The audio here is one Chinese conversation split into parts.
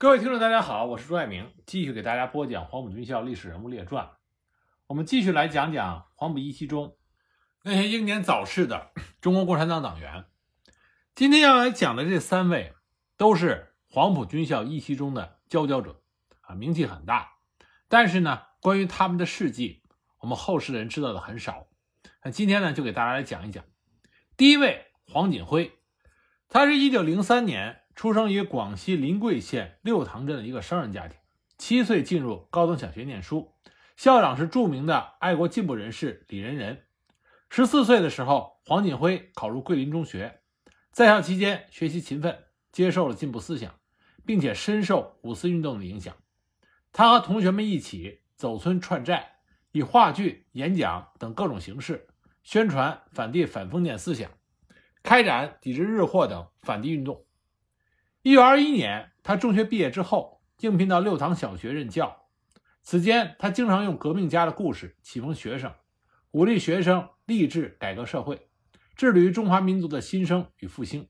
各位听众，大家好，我是朱爱明，继续给大家播讲《黄埔军校历史人物列传》。我们继续来讲讲黄埔一期中那些英年早逝的中国共产党党员。今天要来讲的这三位，都是黄埔军校一期中的佼佼者，啊，名气很大。但是呢，关于他们的事迹，我们后世的人知道的很少。那今天呢，就给大家来讲一讲。第一位，黄锦辉，他是一九零三年出生于广西临桂县六塘镇的一个商人家庭，七岁进入高等小学念书，校长是著名的爱国进步人士李仁仁。十四岁的时候，黄锦辉考入桂林中学，在校期间学习勤奋，接受了进步思想，并且深受五四运动的影响。他和同学们一起走村串寨，以话剧、演讲等各种形式宣传反帝反封建思想，开展抵制日货等反帝运动。一九二一年，他中学毕业之后，应聘到六塘小学任教。此间，他经常用革命家的故事启蒙学生，鼓励学生立志改革社会，致力于中华民族的新生与复兴。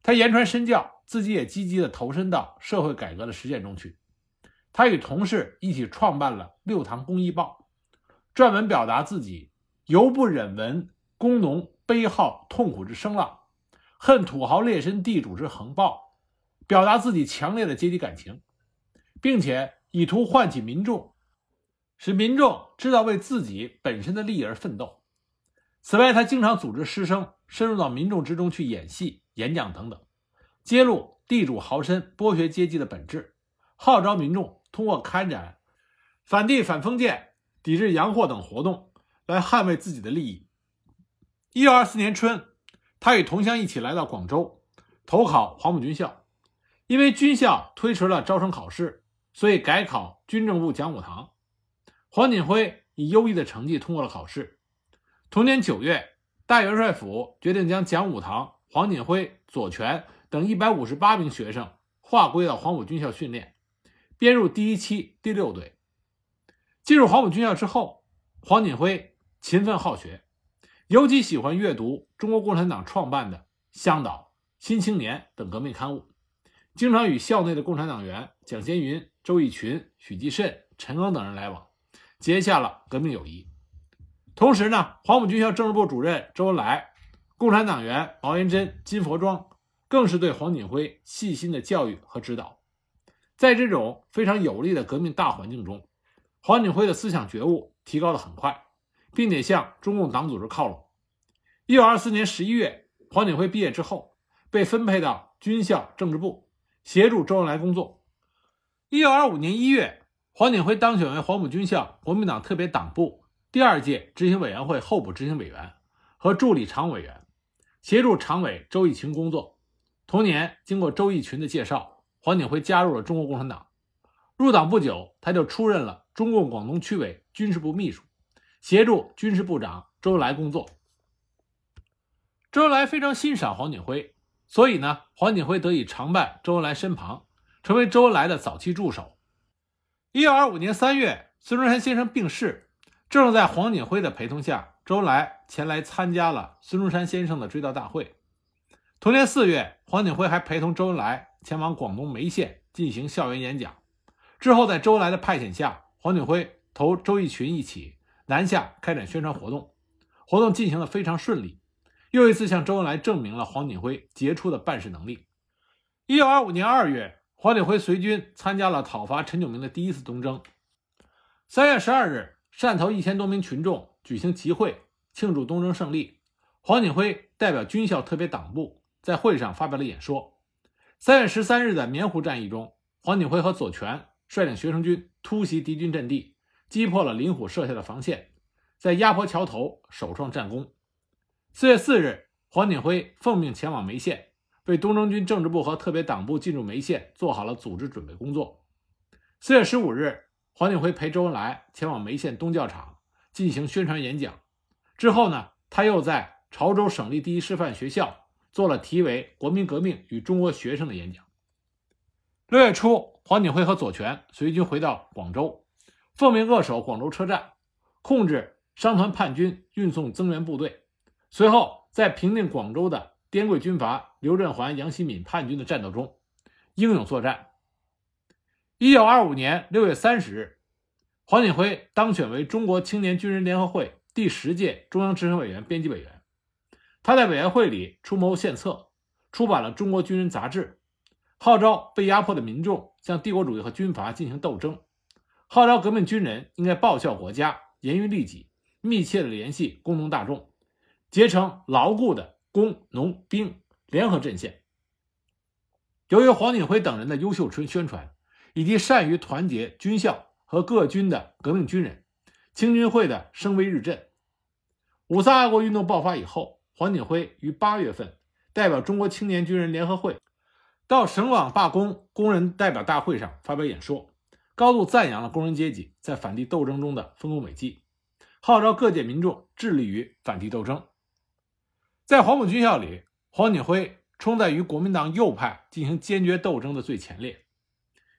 他言传身教，自己也积极地投身到社会改革的实践中去。他与同事一起创办了《六塘公益报》，撰文表达自己由不忍闻工农悲号痛苦之声浪，恨土豪劣绅地主之横暴，表达自己强烈的阶级感情，并且以图唤起民众，使民众知道为自己本身的利益而奋斗。此外，他经常组织师生深入到民众之中去演戏、演讲等等，揭露地主豪绅剥削阶级的本质，号召民众。通过开展反帝反封建、抵制洋货等活动，来捍卫自己的利益。一九二四年春，他与同乡一起来到广州，投考黄埔军校。因为军校推迟了招生考试，所以改考军政部讲武堂。黄锦辉以优异的成绩通过了考试。同年九月，大元帅府决定将讲武堂、黄锦辉、左权等一百五十八名学生划归到黄埔军校训练。编入第一期第六队。进入黄埔军校之后，黄锦辉勤奋好学，尤其喜欢阅读中国共产党创办的《香岛》《新青年》等革命刊物，经常与校内的共产党员蒋先云、周逸群、许继慎、陈赓等人来往，结下了革命友谊。同时呢，黄埔军校政治部主任周恩来、共产党员毛延珍、金佛庄，更是对黄锦辉细心的教育和指导。在这种非常有利的革命大环境中，黄锦辉的思想觉悟提高的很快，并且向中共党组织靠拢。一九二四年十一月，黄锦辉毕业之后，被分配到军校政治部，协助周恩来工作。一九二五年一月，黄锦辉当选为黄埔军校国民党特别党部第二届执行委员会候补执行委员和助理常委员，协助常委周逸群工作。同年，经过周逸群的介绍。黄锦辉加入了中国共产党，入党不久，他就出任了中共广东区委军事部秘书，协助军事部长周恩来工作。周恩来非常欣赏黄锦辉，所以呢，黄锦辉得以常伴周恩来身旁，成为周恩来的早期助手。一九二五年三月，孙中山先生病逝，正是在黄锦辉的陪同下，周恩来前来参加了孙中山先生的追悼大会。同年四月，黄锦辉还陪同周恩来。前往广东梅县进行校园演讲，之后在周恩来的派遣下，黄锦辉同周逸群一起南下开展宣传活动，活动进行的非常顺利，又一次向周恩来证明了黄锦辉杰出的办事能力。一九二五年二月，黄锦辉随军参加了讨伐陈炯明的第一次东征。三月十二日，汕头一千多名群众举行集会庆祝东征胜利，黄锦辉代表军校特别党部在会上发表了演说。三月十三日的棉湖战役中，黄锦辉和左权率领学生军突袭敌军阵地，击破了林虎设下的防线，在鸭坡桥头首创战功。四月四日，黄锦辉奉命前往梅县，为东征军政治部和特别党部进入梅县做好了组织准备工作。四月十五日，黄锦辉陪周恩来前往梅县东教场进行宣传演讲。之后呢，他又在潮州省立第一师范学校。做了题为《国民革命与中国学生》的演讲。六月初，黄锦辉和左权随军回到广州，奉命扼守广州车站，控制商团叛军运送增援部队。随后，在平定广州的滇桂军阀刘振环、杨希敏叛军的战斗中，英勇作战。一九二五年六月三十日，黄锦辉当选为中国青年军人联合会第十届中央执行委员、编辑委员。他在委员会里出谋献策，出版了《中国军人杂志》，号召被压迫的民众向帝国主义和军阀进行斗争，号召革命军人应该报效国家，严于律己，密切的联系工农大众，结成牢固的工农兵联合阵线。由于黄锦辉等人的优秀宣宣传，以及善于团结军校和各军的革命军人，青军会的声威日振。五卅爱国运动爆发以后。黄锦辉于八月份代表中国青年军人联合会到省网罢工工人代表大会上发表演说，高度赞扬了工人阶级在反帝斗争中的丰功伟绩，号召各界民众致力于反帝斗争。在黄埔军校里，黄锦辉冲在与国民党右派进行坚决斗争的最前列。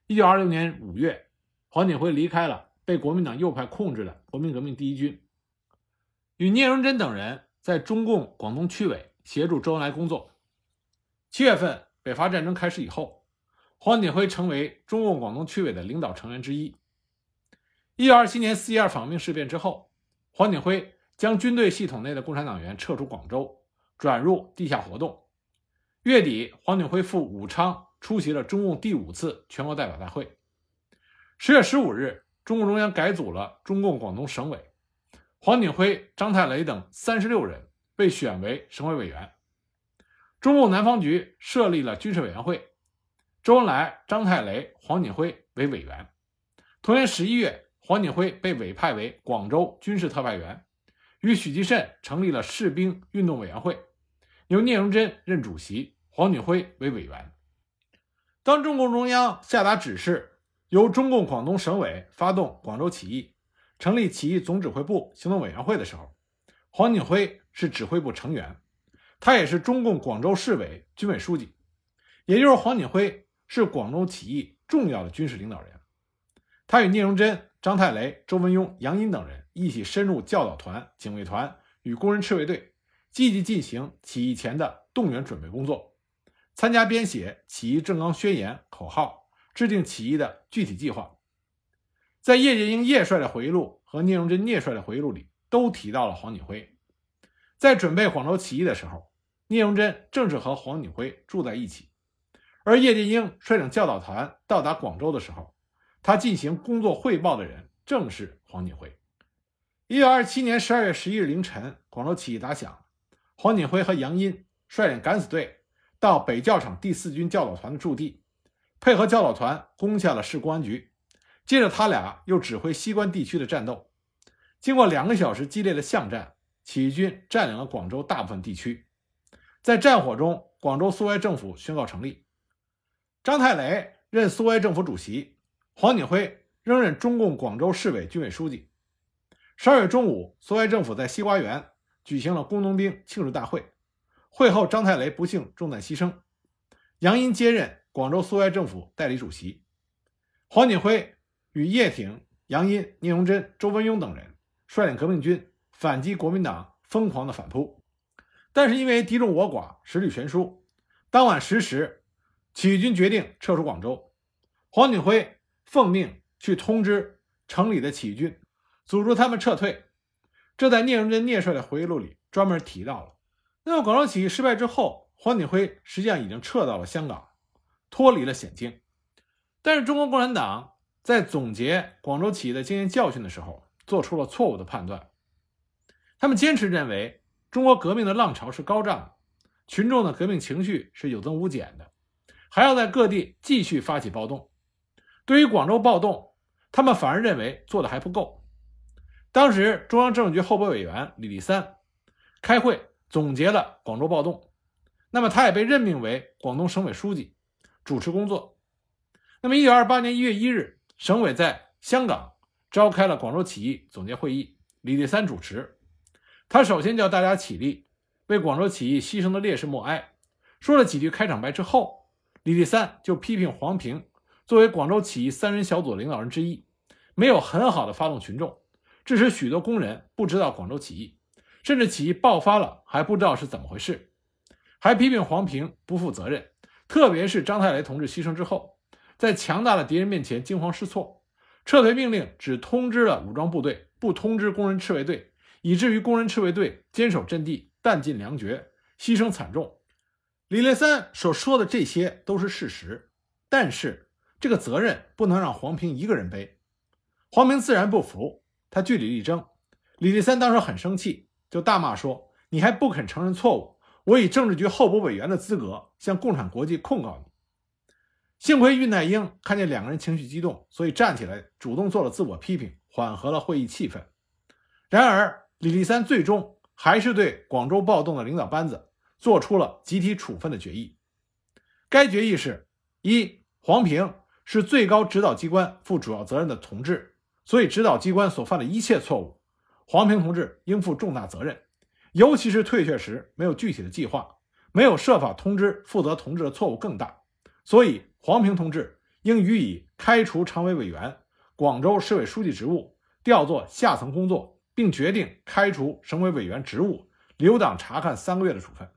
一九二六年五月，黄锦辉离开了被国民党右派控制的国民革命第一军，与聂荣臻等人。在中共广东区委协助周恩来工作。七月份，北伐战争开始以后，黄锦辉成为中共广东区委的领导成员之一。一九二七年四一二访命事变之后，黄锦辉将军队系统内的共产党员撤出广州，转入地下活动。月底，黄锦辉赴武昌出席了中共第五次全国代表大会。十月十五日，中共中央改组了中共广东省委。黄锦辉、张太雷等三十六人被选为省委委员。中共南方局设立了军事委员会，周恩来、张太雷、黄锦辉为委员。同年十一月，黄锦辉被委派为广州军事特派员，与许继慎成立了士兵运动委员会，由聂荣臻任主席，黄锦辉为委员。当中共中央下达指示，由中共广东省委发动广州起义。成立起义总指挥部行动委员会的时候，黄锦辉是指挥部成员，他也是中共广州市委军委书记，也就是黄锦辉是广州起义重要的军事领导人。他与聂荣臻、张太雷、周文雍、杨殷等人一起深入教导团、警卫团与工人赤卫队，积极进行起义前的动员准备工作，参加编写起义正纲宣言口号，制定起义的具体计划。在叶剑英叶帅的回忆录和聂荣臻聂帅的回忆录里，都提到了黄锦辉。在准备广州起义的时候，聂荣臻正是和黄锦辉住在一起，而叶剑英率领教导团到达广州的时候，他进行工作汇报的人正是黄锦辉。一九二七年十二月十一日凌晨，广州起义打响，黄锦辉和杨殷率领敢死队到北教场第四军教导团的驻地，配合教导团攻下了市公安局。接着，他俩又指挥西关地区的战斗。经过两个小时激烈的巷战，起义军占领了广州大部分地区。在战火中，广州苏维埃政府宣告成立。张太雷任苏维埃政府主席，黄锦辉仍任中共广州市委军委书记。十二月中午，苏维埃政府在西瓜园举行了工农兵庆祝大会。会后，张太雷不幸中弹牺牲，杨殷接任广州苏维埃政府代理主席，黄锦辉。与叶挺、杨殷、聂荣臻、周文雍等人率领革命军反击国民党疯狂的反扑，但是因为敌众我寡，实力悬殊，当晚十时，起义军决定撤出广州。黄锦辉奉命去通知城里的起义军，组织他们撤退。这在聂荣臻聂帅的回忆录里专门提到了。那么广州起义失败之后，黄锦辉实际上已经撤到了香港，脱离了险境。但是中国共产党。在总结广州起义的经验教训的时候，做出了错误的判断。他们坚持认为，中国革命的浪潮是高涨的，群众的革命情绪是有增无减的，还要在各地继续发起暴动。对于广州暴动，他们反而认为做的还不够。当时中央政治局候补委员李立三开会总结了广州暴动，那么他也被任命为广东省委书记，主持工作。那么，一九二八年一月一日。省委在香港召开了广州起义总结会议，李立三主持。他首先叫大家起立，为广州起义牺牲的烈士默哀。说了几句开场白之后，李立三就批评黄平作为广州起义三人小组领导人之一，没有很好的发动群众，致使许多工人不知道广州起义，甚至起义爆发了还不知道是怎么回事。还批评黄平不负责任，特别是张太雷同志牺牲之后。在强大的敌人面前惊慌失措，撤退命令只通知了武装部队，不通知工人赤卫队，以至于工人赤卫队坚守阵地，弹尽粮绝，牺牲惨重。李立三所说的这些都是事实，但是这个责任不能让黄平一个人背。黄平自然不服，他据理力争。李立三当时很生气，就大骂说：“你还不肯承认错误！我以政治局候补委员的资格向共产国际控告你。”幸亏恽代英看见两个人情绪激动，所以站起来主动做了自我批评，缓和了会议气氛。然而，李立三最终还是对广州暴动的领导班子做出了集体处分的决议。该决议是：一，黄平是最高指导机关负主要责任的同志。所以，指导机关所犯的一切错误，黄平同志应负重大责任。尤其是退却时没有具体的计划，没有设法通知负责同志的错误更大。所以，黄平同志应予以开除常委委员、广州市委书记职务，调做下层工作，并决定开除省委委员职务，留党察看三个月的处分。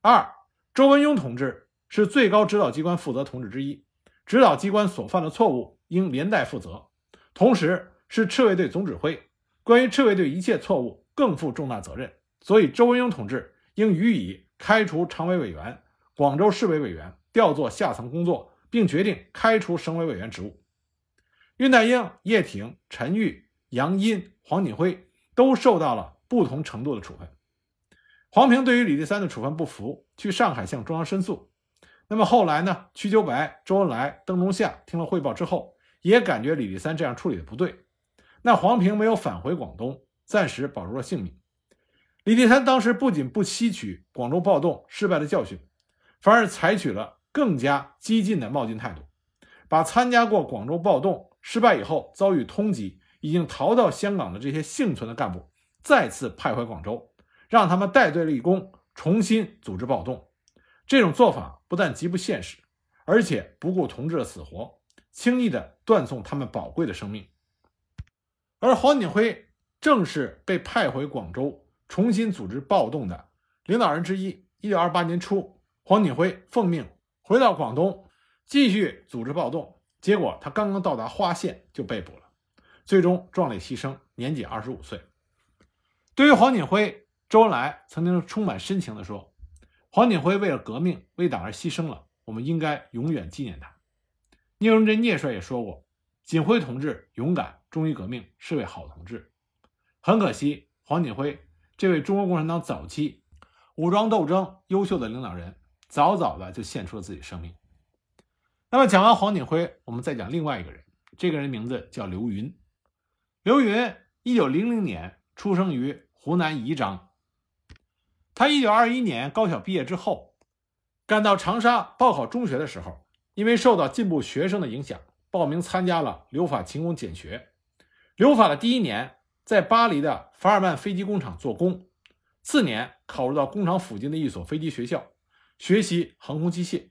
二，周文雍同志是最高指导机关负责同志之一，指导机关所犯的错误应连带负责。同时是赤卫队总指挥，关于赤卫队一切错误更负重大责任，所以周文雍同志应予以开除常委委员、广州市委委员，调做下层工作，并决定开除省委委员职务。恽代英、叶挺、陈玉、杨殷、黄锦辉都受到了不同程度的处分。黄平对于李立三的处分不服，去上海向中央申诉。那么后来呢？瞿秋白、周恩来、邓中夏听了汇报之后。也感觉李立三这样处理的不对，那黄平没有返回广东，暂时保住了性命。李立三当时不仅不吸取广州暴动失败的教训，反而采取了更加激进的冒进态度，把参加过广州暴动失败以后遭遇通缉、已经逃到香港的这些幸存的干部再次派回广州，让他们带队立功，重新组织暴动。这种做法不但极不现实，而且不顾同志的死活。轻易地断送他们宝贵的生命，而黄锦辉正是被派回广州重新组织暴动的领导人之一。一九二八年初，黄锦辉奉命回到广东，继续组织暴动。结果他刚刚到达花县就被捕了，最终壮烈牺牲，年仅二十五岁。对于黄锦辉，周恩来曾经充满深情地说：“黄锦辉为了革命、为党而牺牲了，我们应该永远纪念他。”聂荣臻聂帅也说过：“锦辉同志勇敢，忠于革命，是位好同志。”很可惜，黄锦辉这位中国共产党早期武装斗争优秀的领导人，早早的就献出了自己生命。那么，讲完黄锦辉，我们再讲另外一个人。这个人名字叫刘云。刘云一九零零年出生于湖南宜章。他一九二一年高校毕业之后，赶到长沙报考中学的时候。因为受到进步学生的影响，报名参加了留法勤工俭学。留法的第一年，在巴黎的法尔曼飞机工厂做工；次年，考入到工厂附近的一所飞机学校，学习航空机械。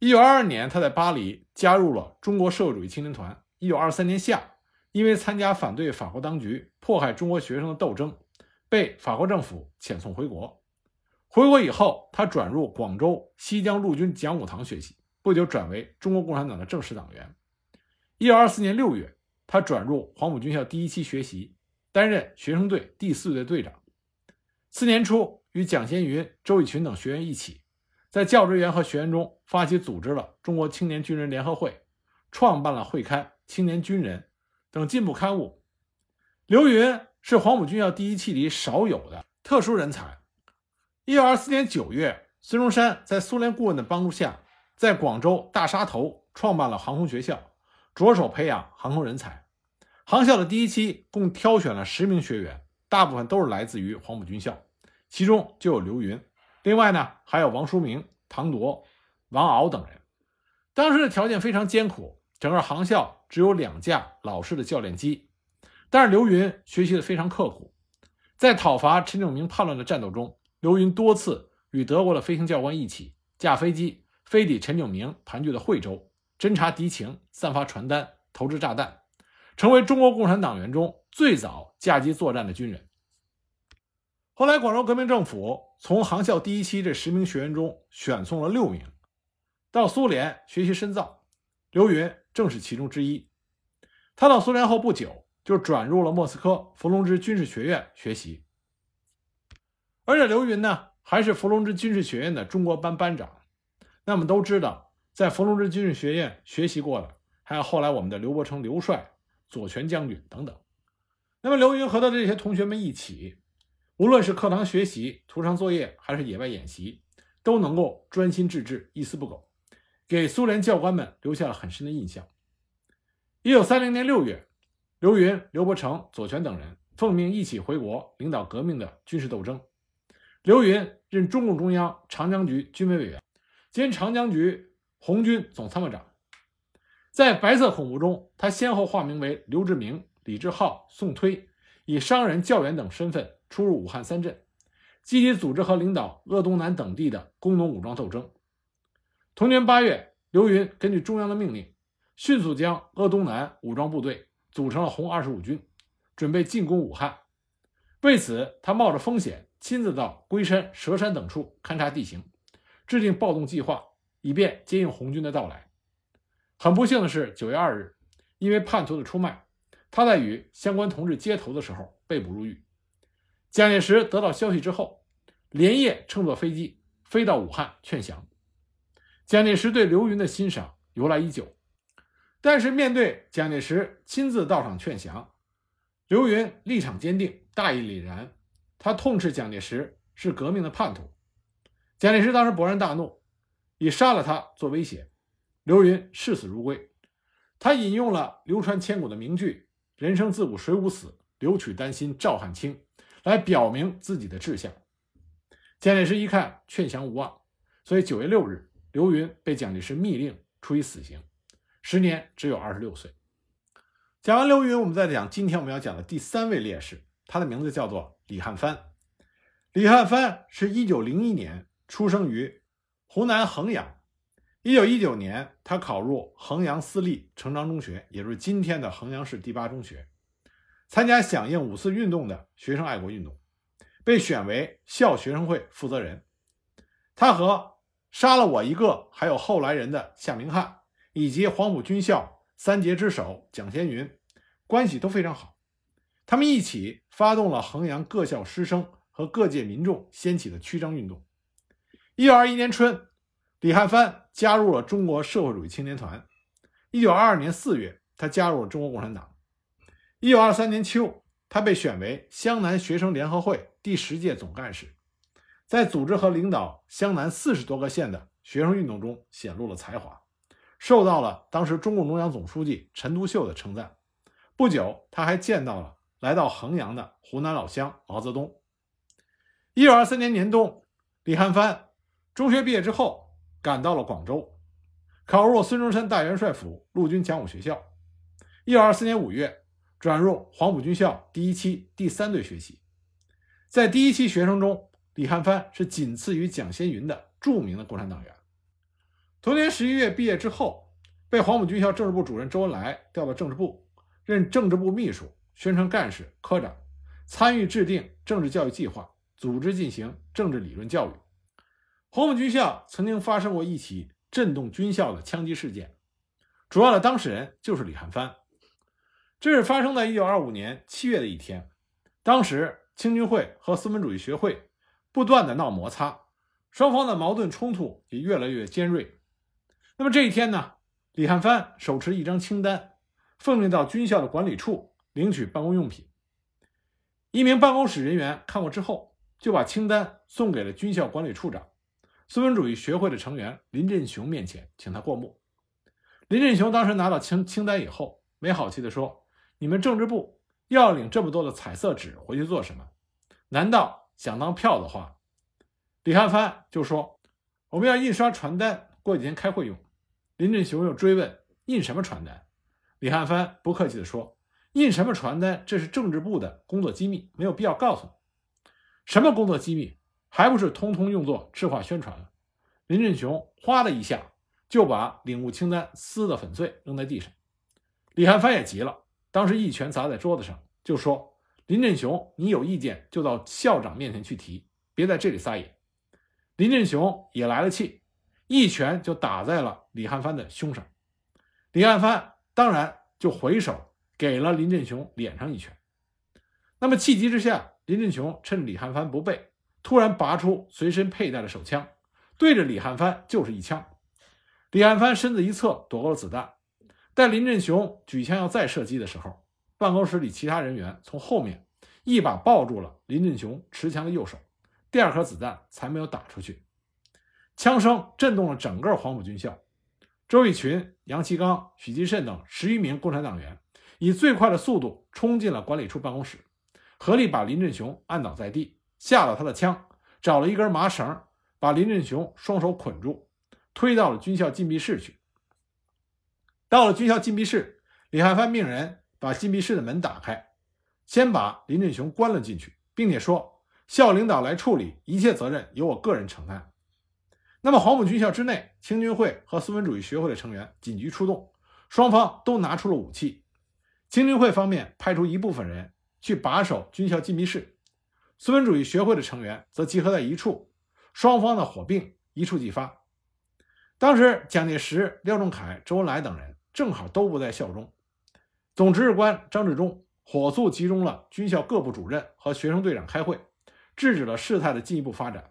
一九二二年，他在巴黎加入了中国社会主义青年团。一九二三年夏，因为参加反对法国当局迫害中国学生的斗争，被法国政府遣送回国。回国以后，他转入广州西江陆军讲武堂学习。不久转为中国共产党的正式党员。一九二四年六月，他转入黄埔军校第一期学习，担任学生队第四队队长。次年初，与蒋先云、周逸群等学员一起，在教职员和学员中发起组织了中国青年军人联合会，创办了会刊《青年军人》等进步刊物。刘云是黄埔军校第一期里少有的特殊人才。一九二四年九月，孙中山在苏联顾问的帮助下。在广州大沙头创办了航空学校，着手培养航空人才。航校的第一期共挑选了十名学员，大部分都是来自于黄埔军校，其中就有刘云。另外呢，还有王书明、唐铎、王敖等人。当时的条件非常艰苦，整个航校只有两架老式的教练机。但是刘云学习的非常刻苦，在讨伐陈炯明叛乱的战斗中，刘云多次与德国的飞行教官一起驾飞机。飞抵陈炯明盘踞的惠州，侦察敌情，散发传单，投掷炸弹，成为中国共产党员中最早驾机作战的军人。后来，广州革命政府从航校第一期这十名学员中选送了六名，到苏联学习深造。刘云正是其中之一。他到苏联后不久，就转入了莫斯科伏龙芝军事学院学习。而且刘云呢，还是伏龙芝军事学院的中国班班长。那么都知道，在伏龙芝军事学院学习过的，还有后来我们的刘伯承刘帅、左权将军等等。那么刘云和他的这些同学们一起，无论是课堂学习、图上作业，还是野外演习，都能够专心致志、一丝不苟，给苏联教官们留下了很深的印象。一九三零年六月，刘云、刘伯承、左权等人奉命一起回国，领导革命的军事斗争。刘云任中共中央长江局军委委员。兼长江局红军总参谋长，在白色恐怖中，他先后化名为刘志明、李志浩、宋推，以商人、教员等身份出入武汉三镇，积极组织和领导鄂东南等地的工农武装斗争。同年八月，刘云根据中央的命令，迅速将鄂东南武装部队组成了红二十五军，准备进攻武汉。为此，他冒着风险，亲自到龟山、蛇山等处勘察地形。制定暴动计划，以便接应红军的到来。很不幸的是，九月二日，因为叛徒的出卖，他在与相关同志接头的时候被捕入狱。蒋介石得到消息之后，连夜乘坐飞机飞到武汉劝降。蒋介石对刘云的欣赏由来已久，但是面对蒋介石亲自到场劝降，刘云立场坚定，大义凛然。他痛斥蒋介石是革命的叛徒。蒋介石当时勃然大怒，以杀了他做威胁。刘云视死如归。他引用了流传千古的名句：“人生自古谁无死，留取丹心照汗青”，来表明自己的志向。蒋介石一看劝降无望，所以九月六日，刘云被蒋介石密令处以死刑，时年只有二十六岁。讲完刘云，我们再讲今天我们要讲的第三位烈士，他的名字叫做李汉藩。李汉藩是一九零一年。出生于湖南衡阳，一九一九年，他考入衡阳私立成章中学，也就是今天的衡阳市第八中学，参加响应五四运动的学生爱国运动，被选为校学生会负责人。他和杀了我一个，还有后来人的夏明翰，以及黄埔军校三杰之首蒋先云关系都非常好，他们一起发动了衡阳各校师生和各界民众掀起的驱张运动。一九二一年春，李汉藩加入了中国社会主义青年团。一九二二年四月，他加入了中国共产党。一九二三年秋，他被选为湘南学生联合会第十届总干事，在组织和领导湘南四十多个县的学生运动中显露了才华，受到了当时中共中央总书记陈独秀的称赞。不久，他还见到了来到衡阳的湖南老乡毛泽东。一九二三年年冬，李汉藩。中学毕业之后，赶到了广州，考入孙中山大元帅府陆军讲武学校。一九二四年五月，转入黄埔军校第一期第三队学习。在第一期学生中，李汉藩是仅次于蒋先云的著名的共产党员。同年十一月毕业之后，被黄埔军校政治部主任周恩来调到政治部，任政治部秘书、宣传干事、科长，参与制定政治教育计划，组织进行政治理论教育。黄埔军校曾经发生过一起震动军校的枪击事件，主要的当事人就是李汉藩。这是发生在1925年7月的一天，当时青军会和资本主义学会不断的闹摩擦，双方的矛盾冲突也越来越尖锐。那么这一天呢，李汉藩手持一张清单，奉命到军校的管理处领取办公用品。一名办公室人员看过之后，就把清单送给了军校管理处长。资本主义学会的成员林振雄面前，请他过目。林振雄当时拿到清清单以后，没好气地说：“你们政治部要领这么多的彩色纸回去做什么？难道想当票子花？”李汉藩就说：“我们要印刷传单，过几天开会用。”林振雄又追问：“印什么传单？”李汉藩不客气地说：“印什么传单？这是政治部的工作机密，没有必要告诉你。什么工作机密？”还不是通通用作赤化宣传了？林振雄哗的一下就把领悟清单撕得粉碎，扔在地上。李汉藩也急了，当时一拳砸在桌子上，就说：“林振雄，你有意见就到校长面前去提，别在这里撒野。”林振雄也来了气，一拳就打在了李汉藩的胸上。李汉藩当然就回手给了林振雄脸上一拳。那么气急之下，林振雄趁李汉藩不备，突然拔出随身佩戴的手枪，对着李汉藩就是一枪。李汉藩身子一侧躲过了子弹，待林振雄举枪要再射击的时候，办公室里其他人员从后面一把抱住了林振雄持枪的右手，第二颗子弹才没有打出去。枪声震动了整个黄埔军校，周逸群、杨其刚、许继慎等十余名共产党员以最快的速度冲进了管理处办公室，合力把林振雄按倒在地，下了他的枪，找了一根麻绳，把林振雄双手捆住，推到了军校禁闭室去。到了军校禁闭室，李汉藩命人把禁闭室的门打开，先把林振雄关了进去，并且说：“校领导来处理，一切责任由我个人承担。”那么，黄埔军校之内，青军会和孙文主义学会的成员紧急出动，双方都拿出了武器。青军会方面派出一部分人去把守军校禁闭室，孙文主义学会的成员则集合在一处，双方的火并一触即发。当时，蒋介石、廖仲恺、周恩来等人正好都不在校中，总指挥官张治中火速集中了军校各部主任和学生队长开会，制止了事态的进一步发展。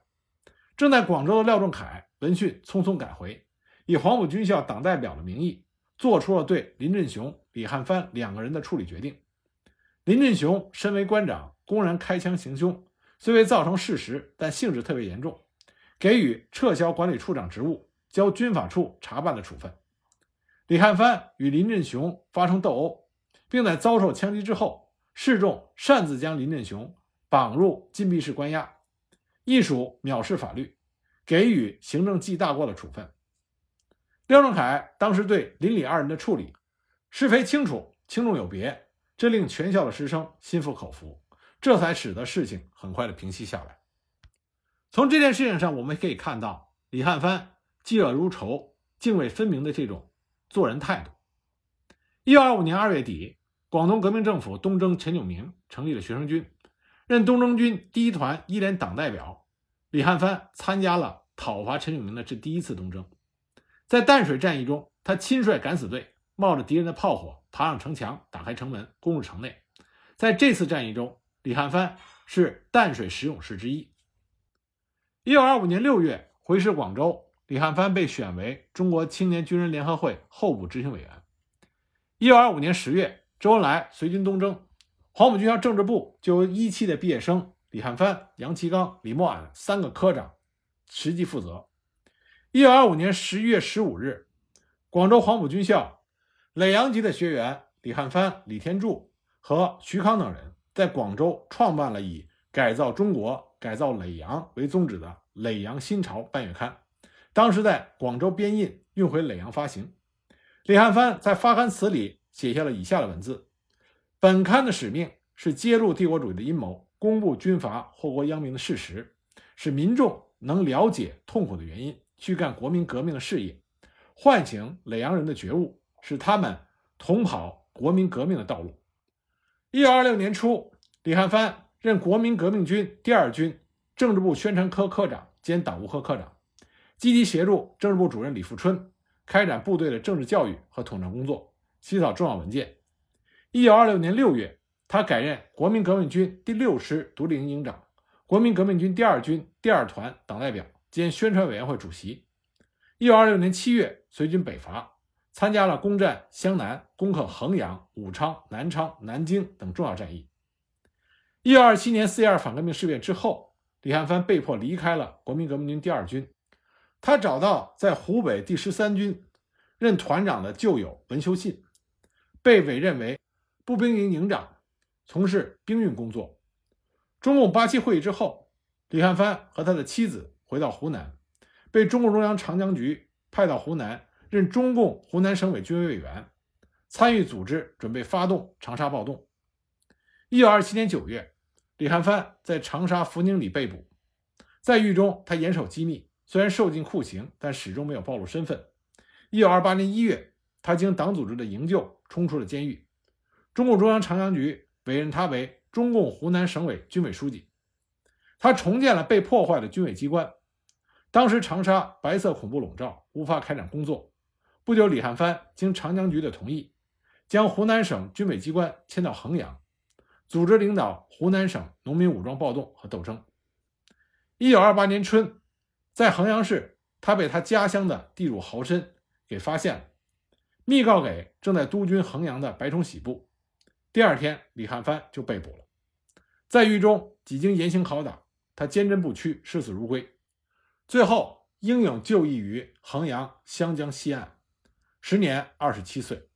正在广州的廖仲恺闻讯匆匆赶回，以黄埔军校党代表的名义，做出了对林振雄、李汉藩两个人的处理决定。林振雄身为官长，公然开枪行凶，虽未造成事实，但性质特别严重，给予撤销管理处长职务、交军法处查办的处分。李汉藩与林振雄发生斗殴，并在遭受枪击之后，示众擅自将林振雄绑入禁闭室关押。亦属藐视法律，给予行政记大过的处分。廖仲恺当时对邻里二人的处理是非清楚，轻重有别，这令全校的师生心服口服，这才使得事情很快的平息下来。从这件事情上，我们可以看到李汉藩嫉恶如仇、泾渭分明的这种做人态度。一九二五年二月底，广东革命政府东征陈炯明，成立了学生军。任东征军第一团一连党代表，李汉藩参加了讨伐陈炯明的这第一次东征。在淡水战役中，他亲率敢死队冒着敌人的炮火爬上城墙，打开城门，攻入城内。在这次战役中，李汉藩是淡水十勇士之一。一九二五年六月回师广州，李汉藩被选为中国青年军人联合会候补执行委员。一九二五年十月，周恩来随军东征。黄埔军校政治部就由一期的毕业生李汉藩、杨其刚、李默庵三个科长实际负责。一九二五年十一月十五日，广州黄埔军校耒阳籍的学员李汉藩、李天柱和徐康等人在广州创办了以改造中国、改造耒阳为宗旨的《耒阳新潮》半月刊，当时在广州编印，运回耒阳发行。李汉藩在发刊词里写下了以下的文字。本刊的使命是揭露帝国主义的阴谋，公布军阀祸国殃民的事实，使民众能了解痛苦的原因，去干国民革命的事业，唤醒耒阳人的觉悟，使他们同跑国民革命的道路。一九二六年初，李汉藩任国民革命军第二军政治部宣传科科长兼党务科科长，积极协助政治部主任李富春开展部队的政治教育和统战工作，起草重要文件。一九二六年六月，他改任国民革命军第六师独立营营长、国民革命军第二军第二团党代表兼宣传委员会主席。一九二六年七月，随军北伐，参加了攻占湘南、攻克衡阳、武昌、南昌、南京等重要战役。一九二七年四一二反革命事变之后，李汉藩被迫离开了国民革命军第二军，他找到在湖北第十三军任团长的旧友文修信，被委任为。步兵营营长，从事兵运工作。中共八七会议之后，李汉藩和他的妻子回到湖南，被中共中央长江局派到湖南任中共湖南省委军委委员，参与组织准备发动长沙暴动。一九二七年九月，李汉藩在长沙福宁里被捕，在狱中他严守机密，虽然受尽酷刑，但始终没有暴露身份。一九二八年一月，他经党组织的营救冲出了监狱。中共中央长江局委任他为中共湖南省委军委书记，他重建了被破坏的军委机关。当时长沙白色恐怖笼罩，无法开展工作。不久，李汉藩经长江局的同意，将湖南省军委机关迁到衡阳，组织领导湖南省农民武装暴动和斗争。一九二八年春，在衡阳市，他被他家乡的地主豪绅给发现了，密告给正在督军衡阳的白崇禧部。第二天，李汉藩就被捕了，在狱中几经严刑拷打，他坚贞不屈，视死如归，最后英勇就义于衡阳湘江西岸，时年二十七岁。